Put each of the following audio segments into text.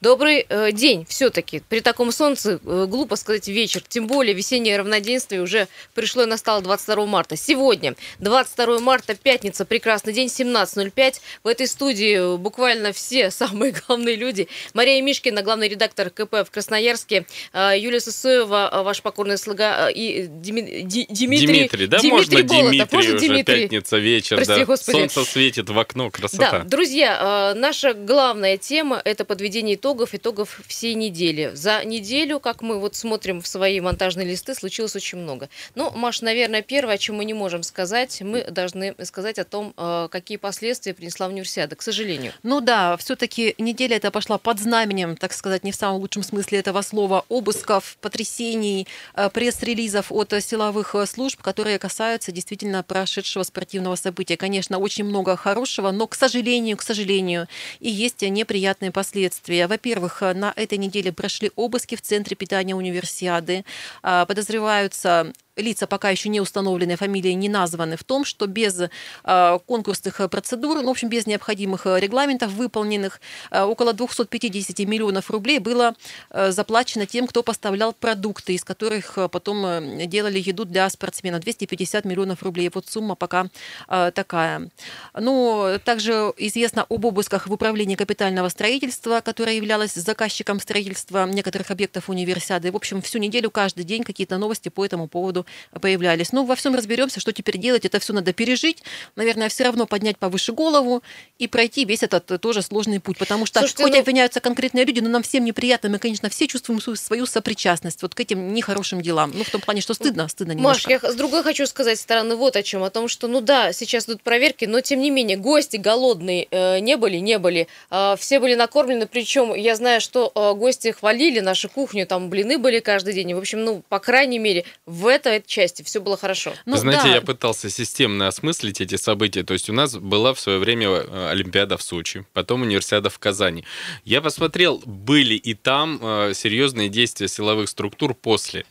Добрый э, день все-таки. При таком солнце э, глупо сказать вечер. Тем более весеннее равноденствие уже пришло и настало 22 марта. Сегодня, 22 марта, пятница, прекрасный день, 17.05. В этой студии буквально все самые главные люди. Мария Мишкина, главный редактор КП в Красноярске. Э, Юлия Сысоева, э, ваш покорный слуга. Э, и Дими, Ди, Димитрий, Димитрий, да, Димитрий можно Болотов. Димитрий Можно уже, Димитрий? пятница, вечер, Прости, да. Господи. Солнце светит в окно, красота. Да, друзья, э, наша главная тема – это подведение итогов, итогов всей недели. За неделю, как мы вот смотрим в свои монтажные листы, случилось очень много. Ну, Маш, наверное, первое, о чем мы не можем сказать, мы должны сказать о том, э, какие последствия принесла универсиада, к сожалению. Ну да, все-таки неделя эта пошла под знаменем, так сказать, не в самом лучшем смысле этого слова, обысков, потрясений, э, пресс-релизов от силовых э, служб, которые касаются действительно прошедшего спортивного события. Конечно, очень много хорошего, но, к сожалению, к сожалению, и есть неприятные последствия. Во-первых, э, на этой неделе прошли обыски в Центре питания универсиады. А, Подозреваются лица пока еще не установленные, фамилии не названы, в том, что без э, конкурсных процедур, ну, в общем, без необходимых э, регламентов выполненных, э, около 250 миллионов рублей было заплачено тем, кто поставлял продукты, из которых потом делали еду для спортсменов. 250 миллионов рублей. Вот сумма пока такая. Ну, также известно об обысках в управлении капитального строительства, которое являлось заказчиком строительства некоторых объектов универсиады. В общем, всю неделю, каждый день какие-то новости по этому поводу появлялись. Ну, во всем разберемся, что теперь делать. Это все надо пережить. Наверное, все равно поднять повыше голову и пройти весь этот э, тоже сложный путь. Потому что Слушайте, хоть ну- обвиняются конкретные люди, но нам всем неприятно. Мы, конечно, все чувствуем свою, сопричастность вот к этим нехорошим делам. Ну, в том плане, что стыдно, стыдно Маш, немножко. я с другой хочу сказать стороны вот о чем. О том, что, ну да, сейчас идут проверки, но тем не менее, гости голодные э, не были, не были. Э, все были накормлены, причем я знаю, что э, гости хвалили нашу кухню, там блины были каждый день. В общем, ну, по крайней мере, в этой части все было хорошо. Ну, знаете, да. я пытался системно осмыслить эти события. То есть у нас была в свое время э, Олимпиада в Сочи, потом универсиада в Казани. Я посмотрел, были и там э, серьезные действия силовых структур после.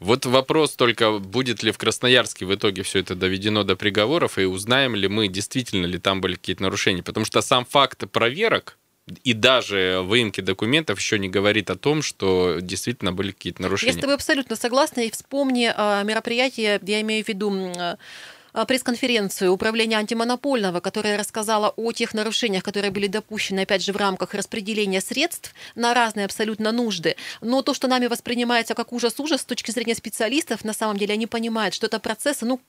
Вот вопрос только, будет ли в Красноярске в итоге все это доведено до приговоров, и узнаем ли мы, действительно ли там были какие-то нарушения. Потому что сам факт проверок и даже выемки документов еще не говорит о том, что действительно были какие-то Я нарушения. с тобой абсолютно согласна. И вспомни а, мероприятие, я имею в виду м, а, пресс-конференцию Управления антимонопольного, которая рассказала о тех нарушениях, которые были допущены, опять же, в рамках распределения средств на разные абсолютно нужды. Но то, что нами воспринимается как ужас-ужас с точки зрения специалистов, на самом деле они понимают, что это процессы, ну,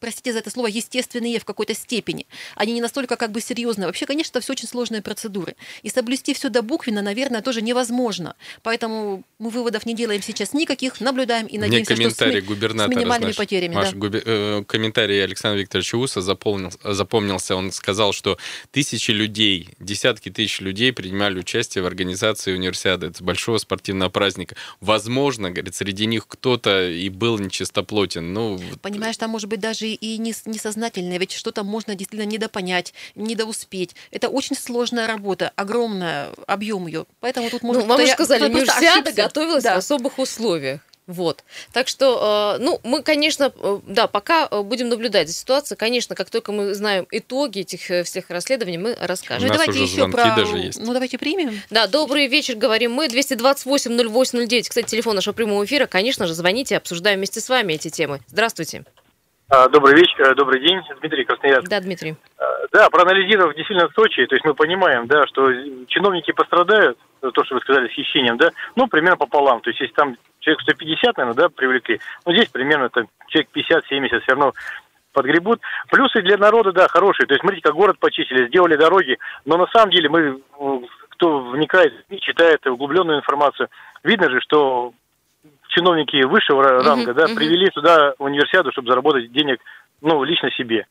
простите за это слово, естественные в какой-то степени. Они не настолько как бы серьезные. Вообще, конечно, это все очень сложные процедуры. И соблюсти все до буквенно, наверное, тоже невозможно. Поэтому мы выводов не делаем сейчас никаких, наблюдаем и Мне надеемся, комментарий что с, ми- с минимальными знаешь, потерями. Маш, да. губи- э, комментарий Александра Викторовича Уса запомнил, запомнился. Он сказал, что тысячи людей, десятки тысяч людей принимали участие в организации универсиады, это большого спортивного праздника. Возможно, говорит, среди них кто-то и был нечистоплотен. Ну, Понимаешь, там может быть даже и не- несознательное, ведь что-то можно действительно недопонять, недоуспеть. Это очень сложная работа, огромная, объем ее. Поэтому тут может ну, вам уже сказали, ошибся. готовилась Да. в особых условиях. Вот. Так что, э, ну, мы, конечно, э, да, пока э, будем наблюдать за ситуацией. Конечно, как только мы знаем итоги этих всех расследований, мы У расскажем. нас давайте уже еще звонки про... даже есть. Ну, давайте примем. Да, добрый вечер, говорим мы. 228-08-09. Кстати, телефон нашего прямого эфира. Конечно же, звоните, обсуждаем вместе с вами эти темы. Здравствуйте. А, Добрый вечер, э, добрый день, Дмитрий Красноярск. Да, Дмитрий. А, Да, проанализировав действительно Сочи, то есть мы понимаем, да, что чиновники пострадают, то, что вы сказали, с хищением, да, ну, примерно пополам. То есть если там человек 150, наверное, да, привлекли, ну, здесь примерно там человек 50-70 все равно подгребут. Плюсы для народа, да, хорошие. То есть смотрите, как город почистили, сделали дороги, но на самом деле мы, кто вникает, и читает углубленную информацию, видно же, что чиновники высшего ранга, да, мгм. привели сюда универсиаду, чтобы заработать денег, ну, лично себе.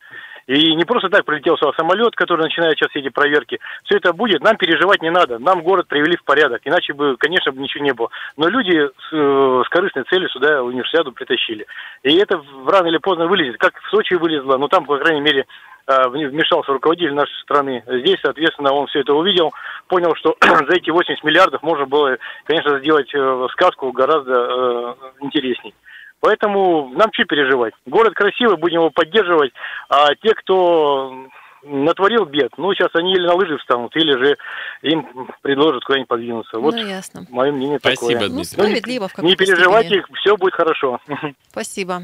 И не просто так прилетел сюда самолет, который начинает сейчас эти проверки. Все это будет, нам переживать не надо. Нам город привели в порядок. Иначе бы, конечно, бы ничего не было. Но люди с, э, с корыстной целью сюда универсиаду притащили. И это рано или поздно вылезет. Как в Сочи вылезло, но там, по крайней мере, вмешался руководитель нашей страны. Здесь, соответственно, он все это увидел, понял, что за эти 80 миллиардов можно было, конечно, сделать э, сказку гораздо э, интересней. Поэтому нам что переживать? Город красивый, будем его поддерживать, а те, кто натворил бед, ну, сейчас они или на лыжи встанут, или же им предложат куда-нибудь подвинуться. Вот Ну, ясно. мое мнение Спасибо, такое. Ну, Дмитрий. справедливо в Не переживайте, степени. все будет хорошо. Спасибо.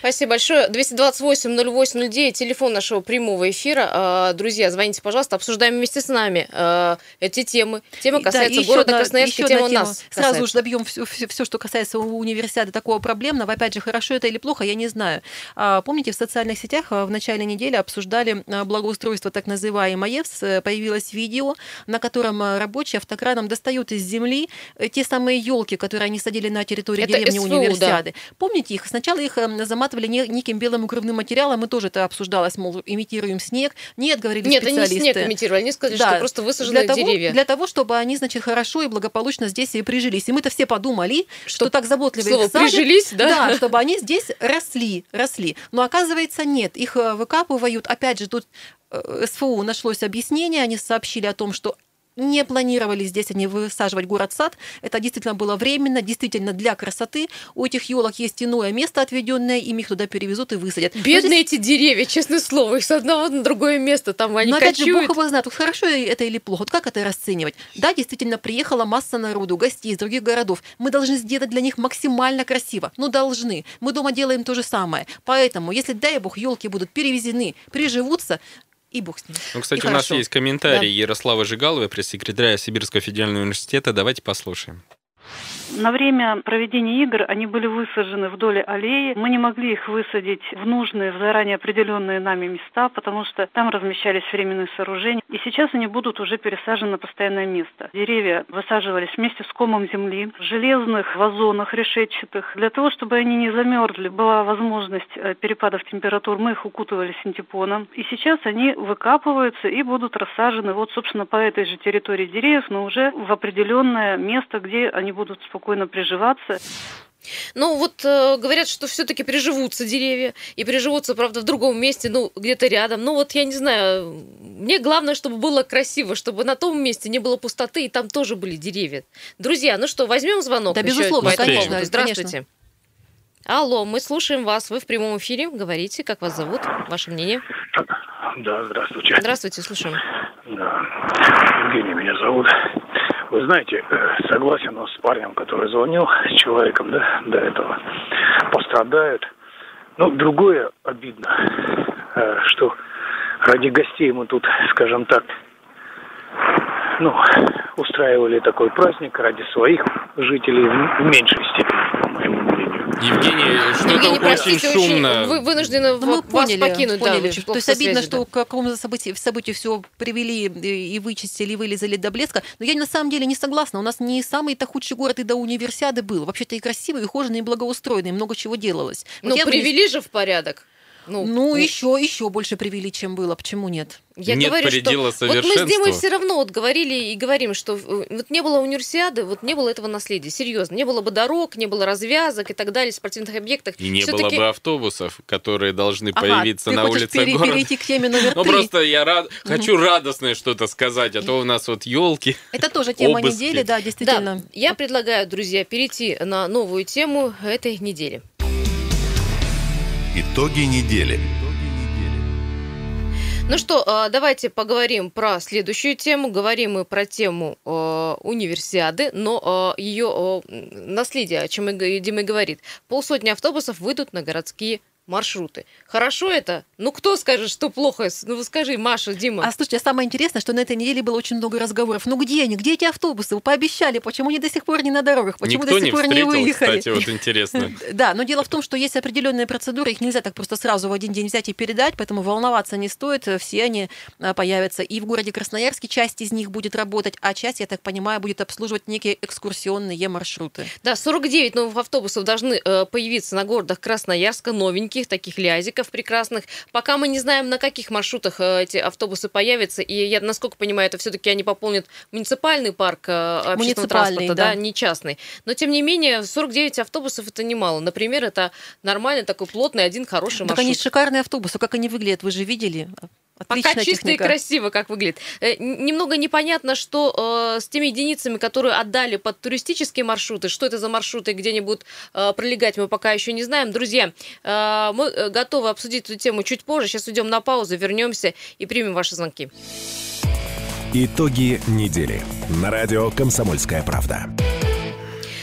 Спасибо большое. 228-08-09, телефон нашего прямого эфира. А, Друзья, звоните, пожалуйста, обсуждаем вместе с нами а, эти темы. Тема Да, касается еще города одна- Красноярска, тема тема. нас Сразу касается. же добьем все, что касается универсиады такого проблемного. Опять же, хорошо это или плохо, я не знаю. А, Помните, в социальных сетях в начале недели обсуждали благоустройство так называемое ЕВС. Появилось видео, на котором рабочие автокраном достают из земли э, те самые елки, которые они садили на территории Это деревни СВУ, универсиады. Помните их? Сначала их заматывали не- неким белым укрывным материалом, и тоже это обсуждалось, мол, имитируем снег. Нет, говорили Нет, они специалисты. снег имитировали, они сказали, Да, что просто высажены для того, деревья. Для того, чтобы они, значит, хорошо и благополучно здесь и прижились. И мы-то все подумали, что, Что так заботливо Слово их садят, «прижились», да? Да, чтобы они здесь росли, росли. Но оказывается, нет. Их э, выкапывают. Опять же, тут э, СФУ нашлось объяснение. Они сообщили о том, что не планировали здесь они высаживать город-сад. Это действительно было временно, действительно для красоты. У этих елок есть иное место отведенное, им их туда перевезут и высадят. Бедные здесь- эти деревья, честное слово, их с одного на другое место, там они но опять же, кочуют. Бог его знает, вот хорошо это или плохо. Вот как это расценивать? Да, действительно, приехала масса народу, гостей из других городов. Мы должны сделать для них максимально красиво. Ну, должны. Мы дома делаем то же самое. Поэтому, если, дай бог, елки будут перевезены, приживутся, и бог с ними. Ну, кстати, И у нас хорошо. есть комментарий Да. Ярослава Жигаловой, пресс-секретаря Сибирского федерального университета. Давайте послушаем. На время проведения игр они были высажены вдоль аллеи. Мы не могли их высадить в нужные, в заранее определенные нами места, потому что там размещались временные сооружения. И сейчас они будут уже пересажены на постоянное место. Деревья высаживались вместе с комом земли, в железных вазонах решетчатых. Для того, чтобы они не замерзли, была возможность э, перепадов температур, мы их укутывали синтепоном. И сейчас они выкапываются и будут рассажены вот, собственно, по этой же территории деревьев, но уже в определенное место, где они будут спокойно приживаться. Ну, вот э, говорят, что все-таки приживутся деревья, и приживутся, правда, в другом месте, ну, где-то рядом. Ну, вот я не знаю, мне главное, чтобы было красиво, чтобы на том месте не было пустоты, и там тоже были деревья. Друзья, ну что, возьмем звонок? Да, безусловно, конечно? Здравствуйте. Алло, мы слушаем вас, вы в прямом эфире, говорите, как вас зовут, ваше мнение. Да, здравствуйте. Здравствуйте, слушаем. Да. Евгений меня зовут. Вы знаете, согласен с парнем, который звонил, с человеком, да, до этого. Пострадают. Но другое обидно, э, что ради гостей мы тут, скажем так, ну, устраивали такой праздник ради своих жителей в меньшей степени, по моему мнению. Евгений, что-то Евгений, очень простите, шумно. вы вынуждены Ну, мы в- вас поняли, покинуть, да, поняли. очень То есть обидно, связью, что да. к какому событию, событию все привели и вычистили, и вылезали до блеска. Но я на самом деле не согласна. У нас не самый-то худший город и до универсиады был. Вообще-то и красивый, и ухоженный, и благоустроенный. Много чего делалось. Вот бы- привели же в порядок. Ну, Ну, еще, еще больше привели, чем было. Почему нет? Я Нет говорю, предела что вот мы с Димой все равно вот говорили и говорим, что э, вот не было универсиады, вот не было этого наследия. Серьезно, не было бы дорог, не было развязок и так далее, спортивных объектов. И не было бы автобусов, которые должны Ага, появиться ты на улице пере- города. перейти к теме номер Ну три? просто я рад, хочу радостное что-то сказать, а то у нас вот елки. Это тоже тема обыски. недели, да, действительно. Да, я предлагаю, друзья, перейти на новую тему этой недели. Итоги недели. Ну что, э, давайте поговорим про следующую тему. Говорим мы про тему э, универсиады, но э, ее наследие, о чем Дима говорит. Полсотни автобусов выйдут на городские маршруты. Хорошо это? Ну, кто скажет, что плохо? Ну, скажи, Маша, Дима. А слушайте, а самое интересное, что на этой неделе было очень много разговоров. Ну где они? Где эти автобусы? Вы пообещали, почему они до сих пор не на дорогах? Почему Никто до не сих пор не встретил, выехали? кстати, вот интересно. Да, но дело в том, что есть определенные процедуры, их нельзя так просто сразу в один день взять и передать, поэтому волноваться не стоит, все они а, появятся. И в городе Красноярске часть из них будет работать, а часть, я так понимаю, будет обслуживать некие экскурсионные маршруты. Да, 49 новых автобусов должны э, появиться на городах Красноярска, новеньких, таких лязиков прекрасных. Пока мы не знаем, на каких маршрутах э, эти автобусы появятся, и я, насколько понимаю, это все-таки они пополнят муниципальный парк э, общественного транспорта, да. да. не частный. Но, тем не менее, 49 автобусов это немало. Например, это нормальный такой плотный один хороший Так они маршрут. шикарные автобусы, как они выглядят, вы же видели? Отличная Пока чисто техника. и красиво, как выглядит. Э, Немного непонятно, что э, с теми единицами, которые отдали под туристические маршруты, что это за маршруты, где они будут э, пролегать, мы пока еще не знаем. Друзья, э, мы э, готовы обсудить эту тему чуть позже. Сейчас уйдем на паузу, вернемся и примем ваши звонки. Итоги недели. На радио «Комсомольская правда».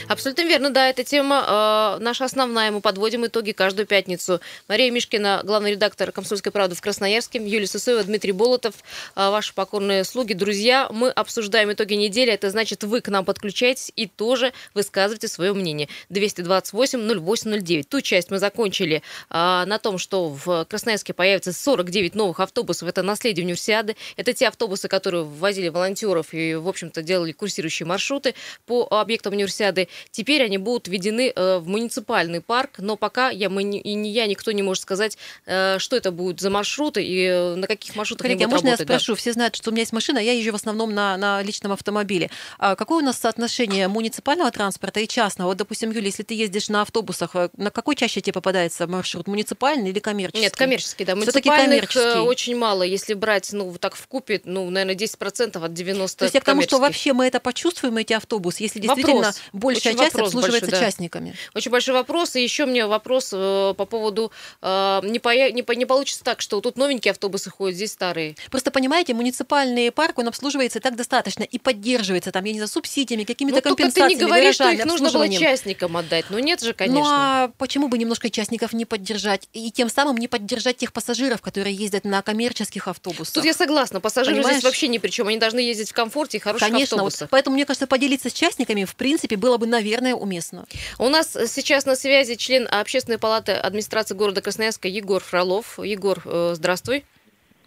Абсолютно верно, да, эта тема э, наша основная. Мы подводим итоги каждую пятницу. Мария Мишкина, главный редактор «Комсомольской правды» в Красноярске, Юлия Сысоева, Дмитрий Болотов, э, ваши покорные слуги, друзья. Мы обсуждаем итоги недели. Это значит, вы к нам подключаетесь и тоже высказывайте свое мнение. 228-08-09. Ту часть мы закончили э, на том, что в Красноярске появится 49 новых автобусов. Это наследие универсиады. Это те автобусы, которые ввозили волонтеров и, в общем-то, делали курсирующие маршруты по объектам универсиады. Теперь они будут введены э, в муниципальный парк, но пока я, мы, и не я, никто не может сказать, э, что это будут за маршруты и э, на каких маршрутах Коллеги, а можно я работать. да. спрошу? Все знают, что у меня есть машина, я езжу в основном на, на личном автомобиле. А какое у нас соотношение муниципального транспорта и частного? Вот, допустим, Юля, если ты ездишь на автобусах, на какой чаще тебе попадается маршрут? Муниципальный или коммерческий? Нет, коммерческий, да. Муниципальных очень мало. Если брать, ну, так в купе, ну, наверное, 10% от 90 То есть я к тому, что вообще мы это почувствуем, эти автобусы, если действительно Вопрос. большая Очень часть вопрос обслуживается большой, да. частниками? Очень большой вопрос. И еще мне вопрос э, по поводу, э, не, поя- не, по- не получится так, что тут новенькие автобусы ходят, здесь старые. Просто понимаете, муниципальный парк, он обслуживается и так достаточно и поддерживается там, я не знаю, субсидиями, какими-то Ну, только ты компенсациями, не говоришь, что их нужно было частникам отдать. Ну, нет же, конечно. Ну а почему бы немножко частников не поддержать и тем самым не поддержать тех пассажиров, которые ездят на коммерческих автобусах? Тут я согласна, пассажиры Понимаешь? здесь вообще ни при чем. Они должны ездить в комфорте и хороших Конечно, вот автобусах. поэтому мне кажется, поделиться с частниками в принципе было бы, наверное, уместно. У нас сейчас на связи член Общественной палаты администрации города Красноярска Егор Фролов. Егор, э, здравствуй.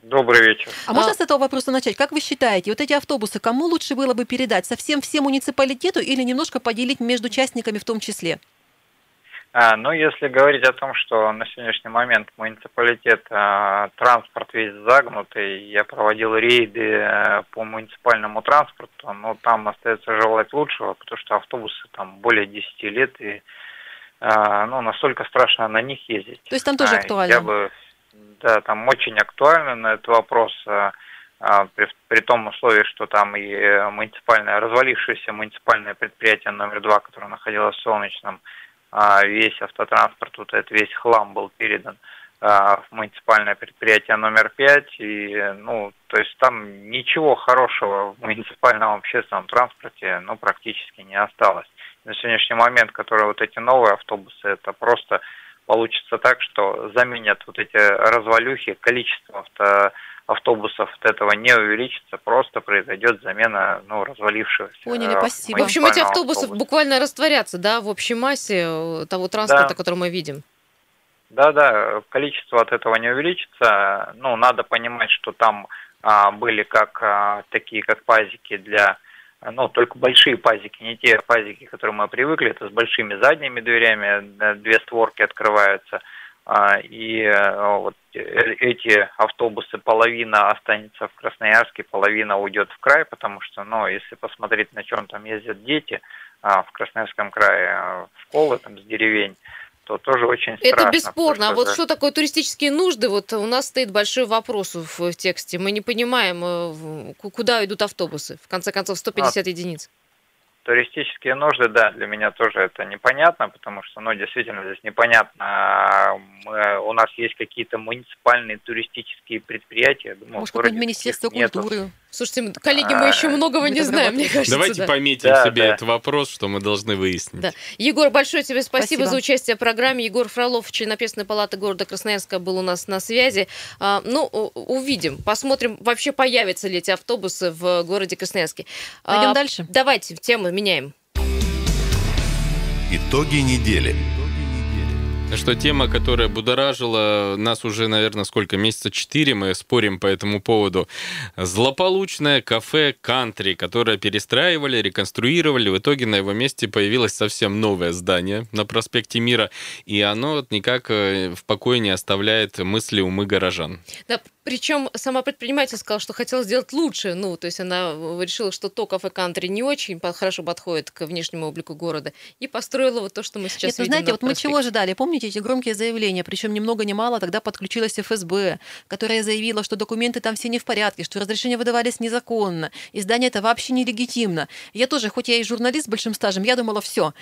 Добрый вечер. А, можно с этого вопроса начать? Как вы считаете, вот эти автобусы кому лучше было бы передать? Совсем всем муниципалитету или немножко поделить между частниками в том числе? А, ну, если говорить о том, что на сегодняшний момент муниципалитет, а, транспорт весь загнутый, я проводил рейды э, по муниципальному транспорту, но там остается желать лучшего, потому что автобусы там более 10 лет, и а, ну, настолько страшно на них ездить. То есть там тоже актуально? Я бы, да, там очень актуально на этот вопрос, при, при том условии, что там и муниципальное, развалившееся муниципальное предприятие номер два, которое находилось в Солнечном, весь автотранспорт, вот этот весь хлам был передан а, в муниципальное предприятие номер пять, и, ну, то есть там ничего хорошего в муниципальном общественном транспорте, ну, практически не осталось. На сегодняшний момент, которые вот эти новые автобусы, это просто получится так, что заменят вот эти развалюхи, количество авто, автобусов от этого не увеличится, просто произойдет замена ну, развалившегося. Поняли, э, спасибо. В общем, эти автобусы автобуса. буквально растворятся, да, в общей массе э, того транспорта, Да. который мы видим. Да, да, количество от этого не увеличится. Ну, надо понимать, что там а, были как а, такие, как пазики для, ну, только большие пазики, не те пазики, к которым мы привыкли, это с большими задними дверями, да, две створки открываются. А, И э, вот э, эти автобусы, половина останется в Красноярске, половина уйдет в край, потому что, ну, если посмотреть, на чем там ездят дети а, в Красноярском крае, а, в школы там с деревень, то тоже очень страшно. Это бесспорно. А вот что такое туристические нужды? Вот у нас стоит большой вопрос в, в тексте. Мы не понимаем, э, куда идут автобусы. В конце концов, 150 единиц. Туристические нужды, да, для меня тоже это непонятно, потому что, ну, действительно, здесь непонятно. а, Мы, у нас есть какие-то муниципальные туристические предприятия. Думаю, Может, какое-нибудь Министерство таких нету. Слушайте, коллеги, мы еще А, многого мы не знаем, мне кажется. Давайте да. пометим себе этот вопрос, что мы должны выяснить. Да. Егор, большое тебе спасибо, за участие в программе. Егор Фролов, член общественной палаты города Красноярска, был у нас на связи. А, ну, увидим, посмотрим, вообще появятся ли эти автобусы в городе Красноярске. А, Пойдем дальше? Давайте, тему меняем. Итоги недели. Что тема, которая будоражила нас уже, наверное, сколько? Месяца четыре мы спорим по этому поводу. Злополучное кафе «Кантри», которое перестраивали, реконструировали. В итоге на его месте появилось совсем новое здание на проспекте Мира. И оно никак э, в покое не оставляет мысли умы горожан. Да, Причем сама предприниматель сказала, что хотела сделать лучше. Ну, то есть она э, решила, что то кафе кантри не очень хорошо подходит к внешнему облику города. И построила вот то, что мы сейчас Нет, ну, видим. знаете, вот мы чего ожидали? Помните эти громкие заявления? Причем ни много ни мало тогда подключилась ФСБ, которая заявила, что документы там все не в порядке, что разрешения выдавались незаконно, издание это вообще нелегитимно. Я тоже, хоть я и журналист с большим стажем, я думала, все,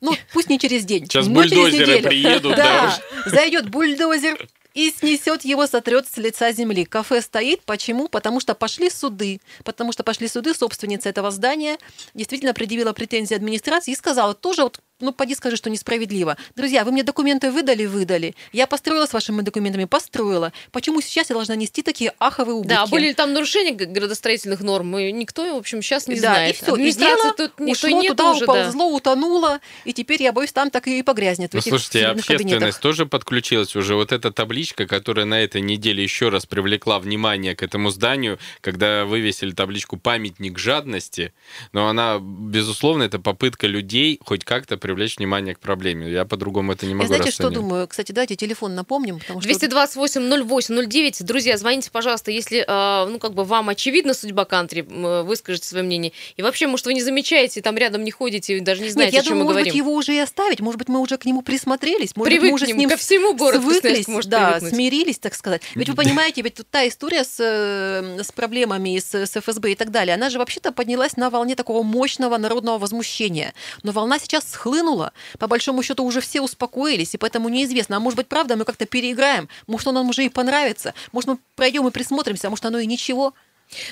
ну, пусть не через день. Сейчас через бульдозеры неделю. приедут, Да, да. зайдет бульдозер и снесет его, сотрет с лица земли. Кафе стоит. Почему? Потому что пошли суды. Потому что пошли суды. Собственница этого здания действительно предъявила претензии администрации и сказала тоже вот ну, поди скажи, что несправедливо. Друзья, вы мне документы выдали, выдали. Я построила с вашими документами, построила. Почему сейчас я должна нести такие аховые убытки? Да, были ли там нарушения градостроительных норм? И никто, в общем, сейчас не да, знает. и все. И дело тут никто ушло нет туда, уже, да. уползло, утонуло, и теперь, я боюсь, там так и погрязнет Ну, слушайте, общественность кабинетах. тоже подключилась уже. Вот эта табличка, которая на этой неделе еще раз привлекла внимание к этому зданию, когда вывесили табличку «Памятник жадности», но она, безусловно, это попытка людей хоть как-то привлечь внимание к проблеме. Я по-другому это не могу знаете, что расценивать. думаю? Кстати, давайте телефон напомним, потому что... 228-08-09. Друзья, звоните, пожалуйста, если, э, ну, как бы вам очевидна судьба кантри, э, выскажите свое мнение. И вообще, может, вы не замечаете, там рядом не ходите, и даже не Нет, знаете, я о чем думаю, мы может говорим. быть, его уже и оставить. Может быть, мы уже к нему присмотрелись. Может быть, мы уже с Привыкнем ним ко всему город свыклись, может да, привыкнуть. смирились, так сказать. Ведь вы понимаете, ведь тут та история с, э, с проблемами с, с ФСБ и так далее, она же вообще-то поднялась на волне такого мощного народного возмущения. Но волна сейчас схлынула. По большому счету уже все успокоились, и поэтому неизвестно. А может быть, правда, мы как-то переиграем. Может, он нам уже и понравится. Может, мы пройдем и присмотримся, а может, оно и ничего.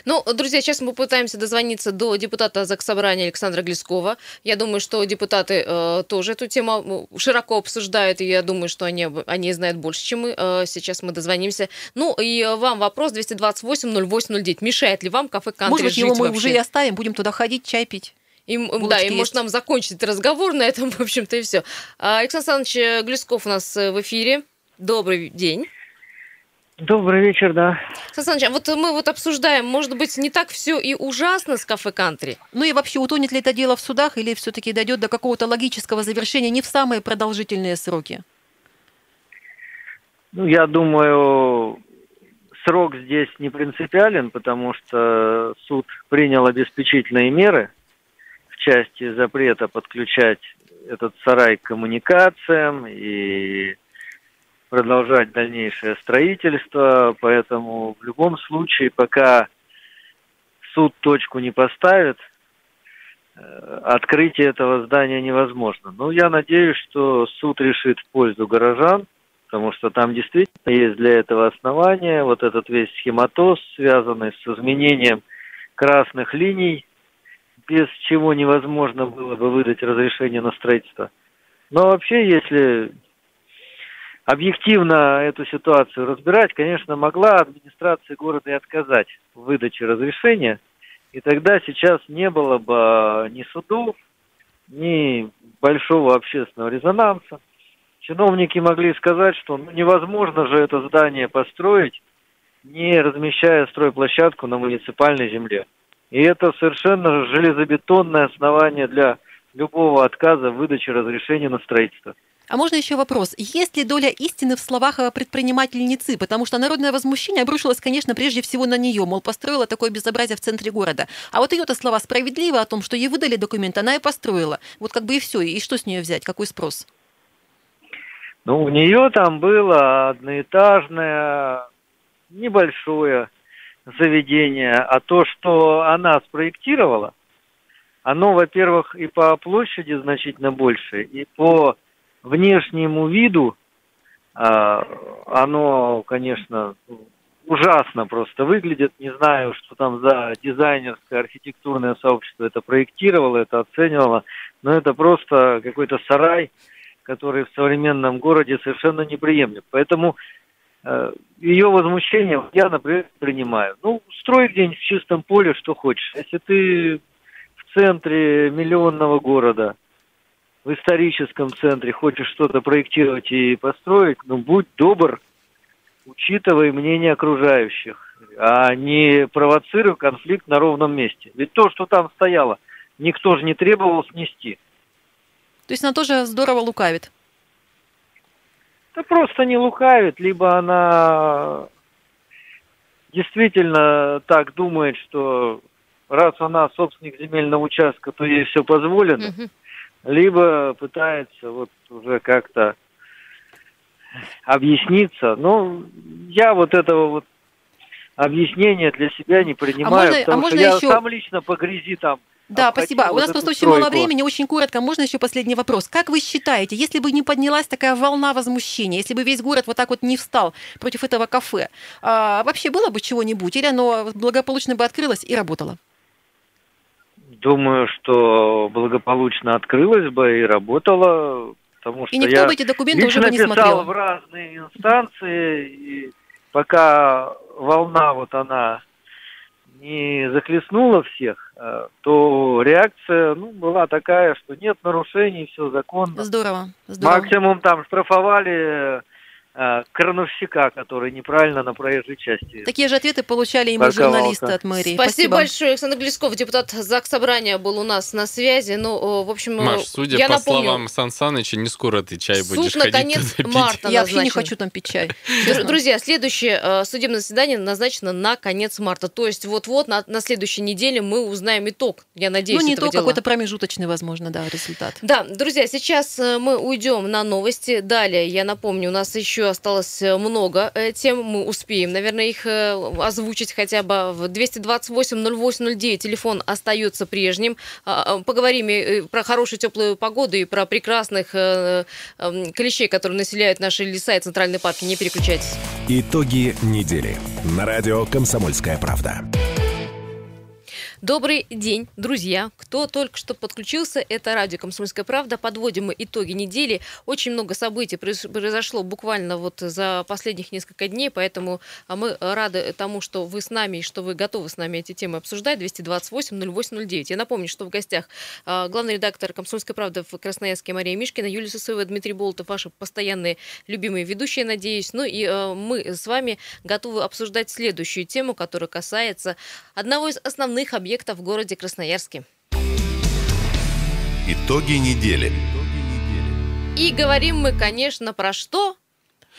Ну, друзья, сейчас мы попытаемся дозвониться до депутата Заксобрания Александра Глескова. Я думаю, что депутаты э, тоже эту тему э, широко обсуждают, и я думаю, что они, они знают больше, чем мы. Э, сейчас мы дозвонимся. Ну, и вам вопрос 228-08-09. Мешает ли вам кафе «Кантри» может быть, его мы вообще? уже и оставим, будем туда ходить, чай пить. И, Булочки да, и есть. может нам закончить разговор на этом, в общем-то, и все. Александр Александрович Глесков у нас э, в эфире. Добрый день. Добрый вечер, да. Александр Александрович, а вот мы вот обсуждаем, может быть, не так все и ужасно с кафе «Кантри». Ну и вообще, утонет ли это дело в судах или все-таки дойдет до какого-то логического завершения не в самые продолжительные сроки? Ну, я думаю, срок здесь не принципиален, потому что суд принял обеспечительные меры части запрета подключать этот сарай к коммуникациям и продолжать дальнейшее строительство. Поэтому в любом случае, пока суд точку не поставит, э, открытие этого здания невозможно. Ну, я надеюсь, что суд решит в пользу горожан, потому что там действительно есть для этого основания. Вот этот весь схематоз, связанный с изменением красных линий, без чего невозможно было бы выдать разрешение на строительство. Но вообще, если объективно эту ситуацию разбирать, конечно, могла администрация города и отказать в выдаче разрешения, и тогда сейчас не было бы ни судов, ни большого общественного резонанса. Чиновники могли сказать, что ну, невозможно же это здание построить, не размещая стройплощадку на муниципальной земле. И это совершенно железобетонное основание для любого отказа в выдаче разрешения на строительство. А можно еще вопрос? Есть ли доля истины в словах предпринимательницы? Потому что народное возмущение обрушилось, конечно, прежде всего на нее, мол, построила такое безобразие в центре города. А вот ее-то слова справедливы о том, что ей выдали документ, она и построила. Вот как бы и все. И что с нее взять? Какой спрос? Ну, у нее там было одноэтажное, небольшое заведение, а то, что она спроектировала, оно, во-первых, и по площади значительно больше, и по внешнему виду а, оно, конечно, ужасно просто выглядит. Не знаю, что там за дизайнерское архитектурное сообщество это проектировало, это оценивало, но это просто какой-то сарай, который в современном городе совершенно неприемлем. Поэтому ее возмущение я, например, принимаю. Ну, строй где-нибудь в чистом поле, что хочешь. Если ты в центре миллионного города, в историческом центре хочешь что-то проектировать и построить, ну, будь добр, учитывай мнение окружающих, а не провоцируй конфликт на ровном месте. Ведь то, что там стояло, никто же не требовал снести. То есть она тоже здорово лукавит. Да просто не лукавит, либо она действительно так думает, что раз она собственник земельного участка, то ей все позволено, либо пытается вот уже как-то объясниться. Но я вот этого вот объяснения для себя не принимаю, можно- а потому можно что я еще- сам лично по грязи там Да, обходил спасибо. У нас просто очень мало времени, очень коротко. Можно еще последний вопрос? Как вы считаете, если бы не поднялась такая волна возмущения, если бы весь город вот так вот не встал против этого кафе, а, вообще было бы чего-нибудь? Или оно благополучно бы открылось и работало? Думаю, что благополучно открылась бы и работала, потому что И никто я бы эти документы уже бы не писал смотрел. в разные инстанции, и пока волна вот она не захлестнула всех, э, то реакция ну, была такая, что нет нарушений, все законно. Здорово, здорово. Максимум там штрафовали крановщика, который неправильно на проезжей части. Такие же ответы получали и мы, журналисты от мэрии. Спасибо, большое. Александр Глесков, депутат ЗАГС Собрания, был у нас на связи. Ну, э, в общем, э, Маш, судя я по напомню, словам Сан Саныча, не скоро ты чай суд будешь на ходить конец туда пить. марта Я вообще не хочу там пить чай. Друзья, следующее э, судебное заседание назначено на конец марта. То есть вот-вот на, на следующей неделе мы узнаем итог, я надеюсь, Ну, не то, дела. какой-то промежуточный, возможно, да, результат. Да, друзья, сейчас э, мы уйдем на новости. Далее, я напомню, у нас еще осталось э, много э, тем. Мы успеем, наверное, их э, озвучить хотя бы в 228-08-09. Телефон остается прежним. А, а, Поговорим и про хорошую теплую погоду и про прекрасных э, э, клещей, которые населяют наши леса и центральные парки. Не переключайтесь. Итоги недели. На радио «Комсомольская правда». Добрый день, друзья. Кто только что подключился, это радио «Комсомольская правда». Подводим мы итоги недели. Очень много событий произ- произошло буквально вот за последних несколько дней, поэтому а, мы рады тому, что вы с нами и что вы готовы с нами эти темы обсуждать. 228-08-09. Я напомню, что в гостях а, главный редактор «Комсомольской правды» в Красноярске Мария Мишкина, Юлия Сысоева, Дмитрий Болотов, ваши постоянные любимые ведущие, надеюсь. Ну и э, мы с вами готовы обсуждать следующую тему, которая касается одного из основных объектов в городе Красноярске. Итоги недели. И говорим мы, конечно, про что?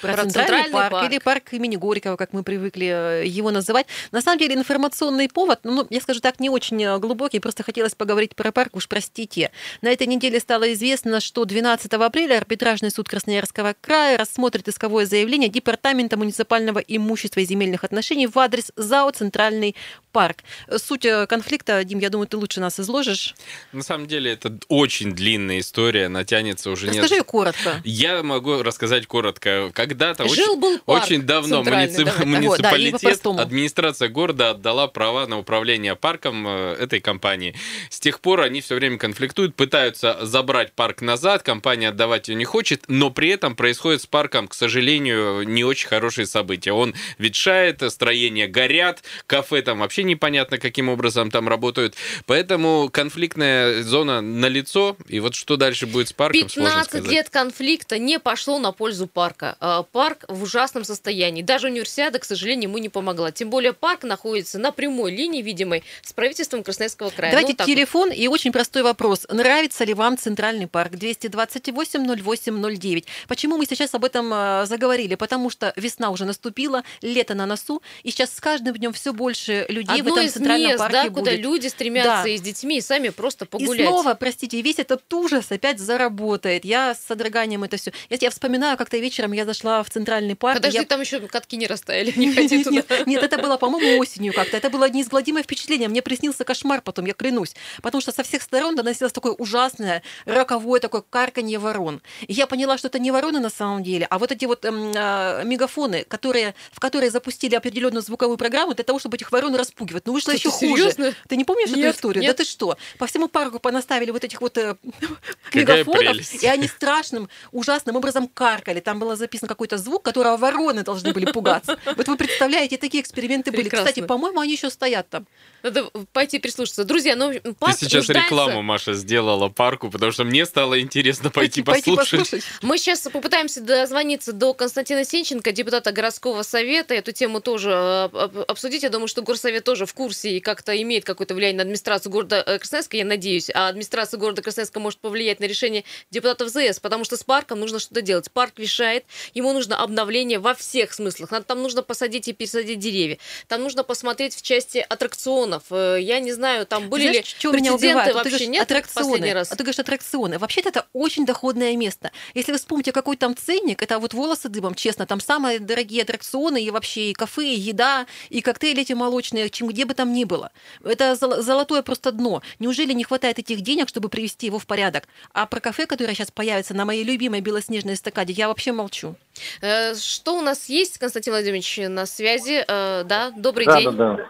Про, Про центральный, центральный парк, парк. или парк имени Горького, как мы привыкли э, его называть. На самом деле информационный повод, ну, я скажу так, не очень э, глубокий, просто хотелось поговорить про парк, уж простите. На этой неделе стало известно, что 12 апреля арбитражный суд Красноярского края рассмотрит исковое заявление Департамента муниципального имущества и земельных отношений в адрес ЗАО «Центральный парк». Суть э, конфликта, Дим, я думаю, ты лучше нас изложишь. На самом деле это очень длинная история, она тянется уже нет. Расскажи коротко. Я могу рассказать коротко. Когда-то Жил-был очень, очень давно центральный, муници- давай так. Вот, да, муниципалитет, по-простому. администрация города отдала права на управление парком э, этой компании. С тех пор они все время конфликтуют, пытаются забрать парк назад, компания отдавать ее не хочет, но при этом происходит с парком, к сожалению, не очень хорошие события. Он ветшает, строения горят, кафе там вообще непонятно, каким образом там работают. Поэтому конфликтная зона налицо, и вот что дальше будет с парком, сложно 15 сказать. лет конфликта не пошло на пользу парка. А, Парк в ужасном состоянии. Даже универсиада, к сожалению, ему не помогла. Тем более парк находится на прямой линии, видимой, с правительством Красноярского края. Давайте Ну, так вот. телефон и очень простой вопрос. Нравится ли вам Центральный парк? 228-08-09. Почему мы сейчас об этом э, заговорили? Потому что весна уже наступила, лето на носу, и сейчас с каждым днем все больше людей в Одно этом из Центральном мест, парке да, куда будет. люди стремятся Да. и с детьми, и сами просто И погулять. снова, простите, весь этот ужас опять заработает. Я с содроганием это все. Я, я вспоминаю, как-то вечером я зашла в Центральный парк. Подожди, я там еще катки не растаяли, не ходи туда. нет, нет, это было, по-моему, осенью как-то. Это было неизгладимое впечатление. Мне приснился кошмар потом, я клянусь. Потому что со всех сторон доносилось такое ужасное, роковое такое карканье ворон. И я поняла, что это не вороны на самом деле, а вот эти вот эм, а, мегафоны, которые, в которые запустили определенную звуковую программу для того, чтобы этих ворон распугивать. Ну, вышло Что, еще ты хуже. серьезно? Ты не помнишь эту Нет, историю? нет. Да ты что? По всему парку понаставили вот этих вот э, мегафонов, прелесть. и они страшным, ужасным образом каркали. Там было записан какой-то звук, которого вороны должны были пугаться. Вот вы представляете, такие эксперименты были. Прекрасно. Кстати, по-моему, они еще стоят там. Надо пойти прислушаться. Друзья, ну Ты парк сейчас нуждается- рекламу, Маша, сделала парку, потому что мне стало интересно пойти, пойти послушать. послушать. Мы сейчас попытаемся дозвониться до Константина Сенченко, депутата городского совета. Эту тему тоже э, об- обсудить. Я думаю, что горсовет тоже в курсе и как-то имеет какое-то влияние на администрацию города э, Красноярска, я надеюсь. А администрация города Красноярска может повлиять на решение депутатов ЗС, потому что с парком нужно что-то делать. Парк вешает, ему ему нужно обновление во всех смыслах. Там нужно посадить и пересадить деревья. Там нужно посмотреть в части аттракционов. Э, Я не знаю, там были Знаешь, ли прецеденты вообще говоришь, нет аттракционы. последний раз? А ты говоришь аттракционы. Вообще-то это очень доходное место. Если вы вспомните, какой там ценник, это вот волосы дыбом, честно, там самые дорогие аттракционы и вообще и кафе, и еда, и коктейли эти молочные, чем где бы там ни было. Это зол- золотое просто дно. Неужели не хватает этих денег, чтобы привести его в порядок? А про кафе, которое сейчас появится на моей любимой белоснежной эстакаде, я вообще молчу. Э, Что у нас есть, Константин Владимирович, на связи? Э, Да, добрый Да, день. да, да.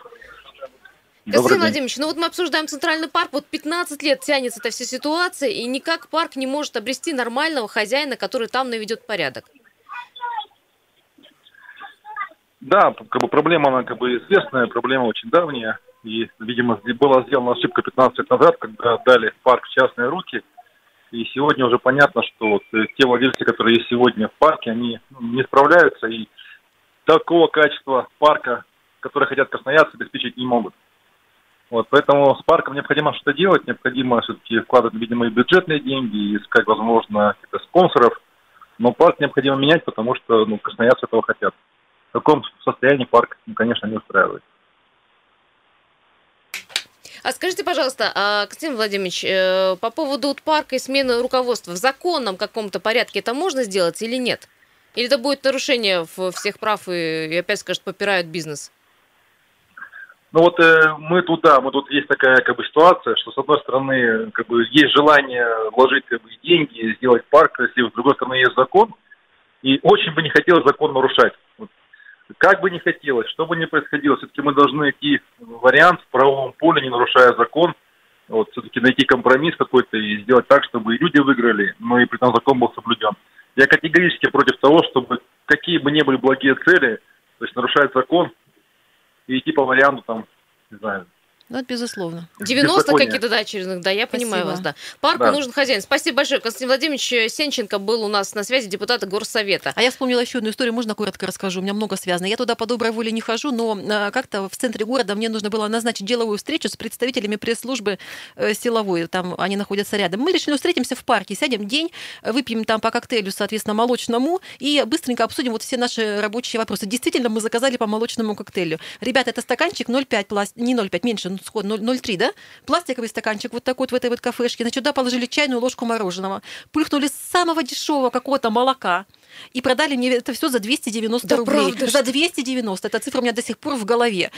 Константин Владимирович, ну вот мы обсуждаем Центральный парк, вот 15 лет тянется эта вся ситуация, и никак парк не может обрести нормального хозяина, который там наведет порядок. Да, как бы проблема, она как бы известная, проблема очень давняя. И, видимо, была сделана ошибка 15 лет назад, когда отдали парк в частные руки. И сегодня уже понятно, что вот э, те владельцы, которые есть сегодня в парке, они ну, не справляются и такого качества парка, которое хотят красноярцы, обеспечить не могут. Вот, поэтому с парком необходимо что-то делать, необходимо все-таки вкладывать, видимо, и бюджетные деньги, искать, возможно, каких-то спонсоров. Но парк необходимо менять, потому что ну, красноярцы этого хотят. В таком состоянии парк, ну, конечно, не устраивает. А скажите, пожалуйста, а, Константин Владимирович, э, по поводу парка и смены руководства, в законном каком-то порядке это можно сделать или нет? Или это будет нарушение всех прав и, и опять скажут, попирают бизнес? Ну вот э, мы туда, мы тут есть такая как бы ситуация, что с одной стороны как бы есть желание вложить как бы деньги, сделать парк красивый, с другой стороны есть закон, и очень бы не хотелось закон нарушать. Вот как бы не хотелось, что бы ни происходило, все-таки мы должны найти вариант в правовом поле, не нарушая закон, вот все-таки найти компромисс какой-то и сделать так, чтобы и люди выиграли, но и при этом закон был соблюден. Я категорически против того, чтобы какие бы ни были благие цели, то есть нарушать закон и идти по варианту там, не знаю, Ну, это безусловно. 90 Беззаконие. какие-то, да, очередных, да, я понимаю Спасибо. вас, да. Парку Да. нужен хозяин. Спасибо большое. Константин Владимирович Сенченко был у нас на связи, депутат Горсовета. А я вспомнила еще одну историю, можно коротко расскажу, у меня много связано. Я туда по доброй воле не хожу, но э, как-то в центре города мне нужно было назначить деловую встречу с представителями пресс-службы э, силовой, там они находятся рядом. Мы решили встретимся в парке, сядем день, выпьем там по коктейлю, соответственно, молочному, и быстренько обсудим вот все наши рабочие вопросы. Действительно, мы заказали по молочному коктейлю. Ребята, это стаканчик 0,5, пласт... не 0,5, меньше, 0- 0,3, да? Пластиковый стаканчик вот такой вот в этой вот кафешке. Значит, туда положили чайную ложку мороженого, пыхнули самого дешевого какого-то молока, и продали мне это все за 290 Да рублей. правда, за 290. Эта цифра у меня до сих пор в голове.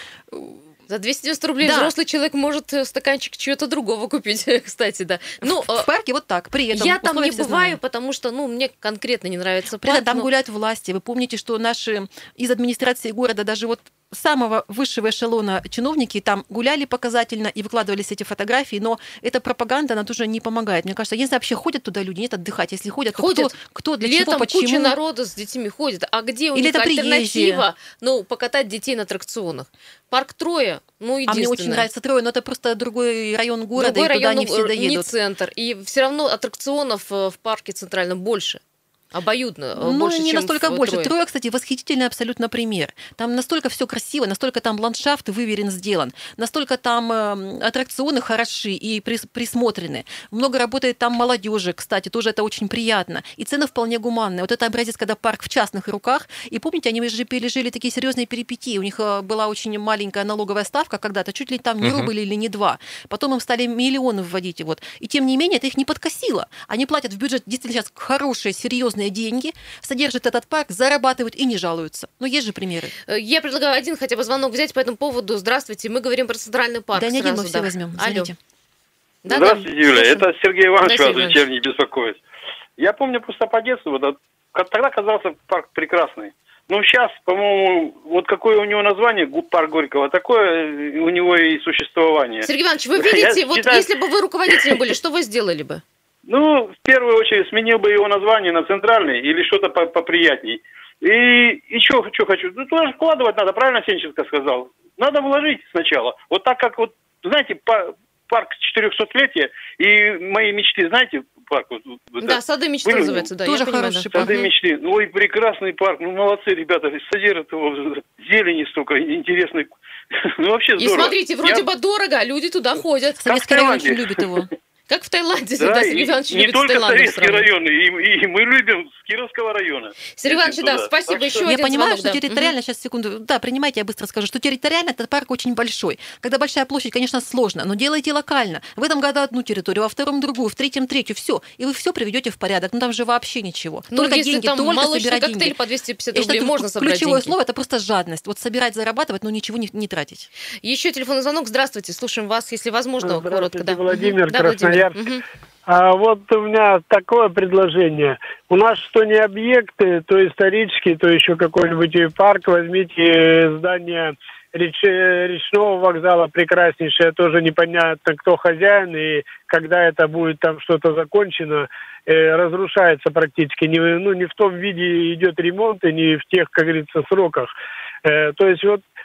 За 290 рублей Да. взрослый человек может э, стаканчик чего-то другого купить, кстати, да. Ну, э, в парке вот так, при этом. я там не бываю, знаем. потому что, ну, мне конкретно не нравится При этом парк. там но- гуляют власти. Вы помните, что наши из администрации города, даже вот самого высшего эшелона чиновники там гуляли показательно и выкладывались эти фотографии, но эта пропаганда, она тоже не помогает. Мне кажется, если вообще ходят туда люди, нет отдыхать. Если ходят, то Ходят. кто, кто для Летом чего, почему? куча народа с детьми ходит. А где у Или них это приезжие? альтернатива? Ну, покатать детей на аттракционах. Парк Троя, ну, А единственное. мне очень нравится Трое, но это просто другой район города, Другой и туда район, не все доедут. не центр. И все равно аттракционов э, в парке центральном больше. Обоюдно. э, Ну, больше, не настолько больше. Трое. Трое, кстати, восхитительный абсолютно пример. Там настолько все красиво, настолько там ландшафт выверен, сделан, настолько там э, аттракционы хороши и прис- присмотрены. Много работает там молодежи, кстати, тоже это очень приятно. И цены вполне гуманные. Вот это образец, когда парк в частных руках. И помните, они же пережили такие серьезные перипетии. У них э, была очень маленькая налоговая ставка когда-то, чуть ли там не Мгм. рубль или не два. Потом им стали миллионы вводить. Вот. И тем не менее, это их не подкосило. Они платят в бюджет действительно сейчас хорошие, серьезные деньги, содержат этот парк, зарабатывают и не жалуются. Но есть же примеры. Э, Я предлагаю один хотя бы звонок взять по этому поводу. Здравствуйте, мы говорим про центральный парк. да не один мы все да. возьмем. Алло. Звоните. Да, Здравствуйте, да, Юля. Это Сергей Иванович вас Сергей вечерний беспокоит. Я помню просто по детству, вот, от- как тогда казался парк прекрасный. Но сейчас, по-моему, вот какое у него название, парк Горького, такое э, у него и существование. Сергей Иванович, вы Я видите, вот считаю- если бы вы руководителем были, что вы сделали бы? Ну, в первую очередь, сменил бы его название на центральный или что-то по- поприятней. И еще что хочу. Ну, туда же вкладывать надо, правильно Сенченко сказал. Надо вложить сначала. Вот так как вот, знаете, па- парк 400-летия и мои мечты, знаете, парк вот, вот Да, сады мечты были- называется, да. Тоже хороший парк. Сады мечты. Ну, ой, прекрасный парк. Ну, молодцы, ребята. Содержат его. Зелени столько, интересной. Ну, вообще И здорово. смотрите, вроде Я- бы дорого, а люди туда ходят. Советский район очень любит его. Как в Таиланде, Да, Сергей Иванович не любит с только Таиландом Советский сравнивать. район, и, и мы любим с Кировского района. Сергей Иванович, да, спасибо. Так Еще Я один понимаю, звонок, что да. территориально, сейчас секунду, да, принимайте, я быстро скажу, что территориально этот парк очень большой. Когда большая площадь, конечно, сложно, но делайте локально. В этом году одну территорию, во втором другую, в третьем третью, все. И вы все приведете в порядок. Ну там же вообще ничего. Ну, только если деньги, там только собирать коктейль деньги. по 250 Я рублей считаю, можно собрать ключевое деньги. слово это просто жадность. Вот собирать, зарабатывать, но ничего не, не тратить. Еще телефонный звонок. Здравствуйте, слушаем вас, если возможно, коротко. Да. Владимир. Да, Владимир. Красноярск. А вот у меня такое предложение. У нас что не объекты, то исторические, то еще какой-нибудь парк. Возьмите здание реч- речного вокзала прекраснейшее. Тоже непонятно, кто хозяин и когда это будет там что-то закончено. э, разрушается практически. Не, ну, не в том виде идет ремонт и не в тех, как говорится, сроках. Э, то есть вот э,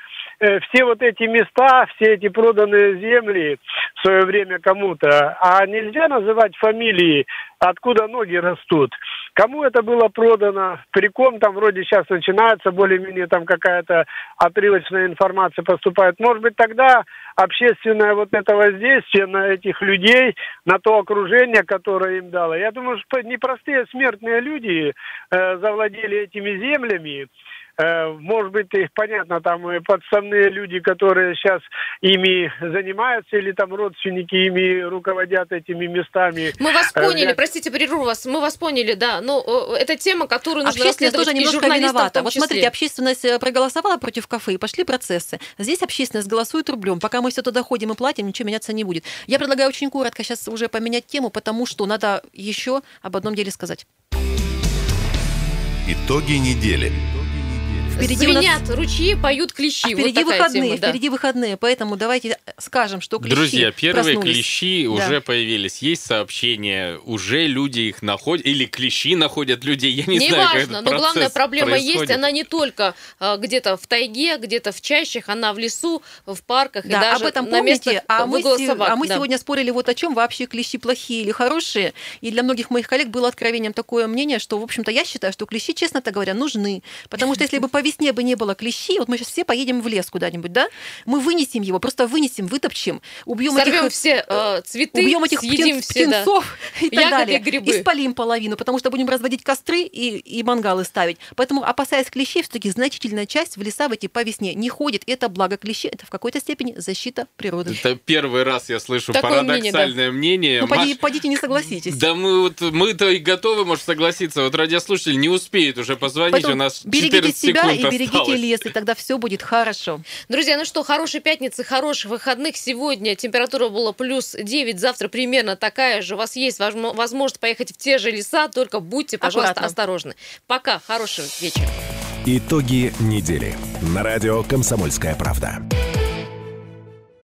все вот эти места, все эти проданные земли в свое время кому-то, а нельзя называть фамилии, откуда ноги растут. Кому это было продано, при ком там вроде сейчас начинается более-менее там какая-то отрывочная информация поступает. Может быть тогда общественное вот это воздействие на этих людей, на то окружение, которое им дало. Я думаю, что непростые смертные люди э, завладели этими землями, Э, Может быть, их понятно, там подставные люди, которые сейчас ими занимаются, или там родственники ими руководят этими местами. Мы вас Э, поняли, я- простите, прерву вас, мы вас поняли, да, но э, это тема, которую нужно Общественность расследовать тоже немножко виновата. Вот смотрите, общественность э, проголосовала против кафе и пошли процессы. Здесь общественность голосует рублем. Пока мы все туда ходим и платим, ничего меняться не будет. Я предлагаю очень коротко сейчас уже поменять тему, потому что надо еще об одном деле сказать. Итоги недели. Впереди у нас- Звенят ручьи, поют клещи. А Вот впереди такая выходные, тема, да. впереди выходные, поэтому давайте скажем, что клещи Друзья, первые проснулись. клещи Да. уже появились. Есть сообщения, уже люди их находят, или клещи находят людей, я не, Не знаю, как важно, этот но главная проблема есть, происходит. она не только а, где-то в тайге, где-то в чащах, она в лесу, в парках и Да, даже об этом на помните, местах а мы, собак, а мы да. сегодня спорили вот о чем вообще клещи плохие или хорошие. И для многих моих коллег было откровением такое мнение, что, в общем-то, я считаю, что клещи, честно говоря, нужны. Потому что если бы по весне бы не было клещей, вот мы сейчас все поедем в лес куда-нибудь, да? Мы вынесем его, просто вынесем, вытопчем, убьем Сорвем этих... все э, цветы, Убьем этих съедим птен- все, да. птенцов и так Ягоды, далее. грибы. И спалим половину, потому что будем разводить костры и, и мангалы ставить. Поэтому, опасаясь клещей, все-таки значительная часть в леса в эти по весне не ходит. Это благо клещи, это в какой-то степени защита природы. Это первый раз я слышу Такое мнение, парадоксальное мнение. Ну, поди- Маш- подите, не согласитесь. Да мы вот мы-то и готовы, может, согласиться. Вот радиослушатель не успеет уже позвонить, Поэтому у нас берегите 14 себя секунд и берегите осталось. лес, и тогда все будет хорошо. Друзья, ну что, хорошей пятницы, хороших выходных. Сегодня температура была плюс 9, завтра примерно такая же. У вас есть возмо- возможность поехать в те же леса, только будьте, пожалуйста, Аккуратно. осторожны. Пока, хорошего вечера. Итоги недели. На радио «Комсомольская правда».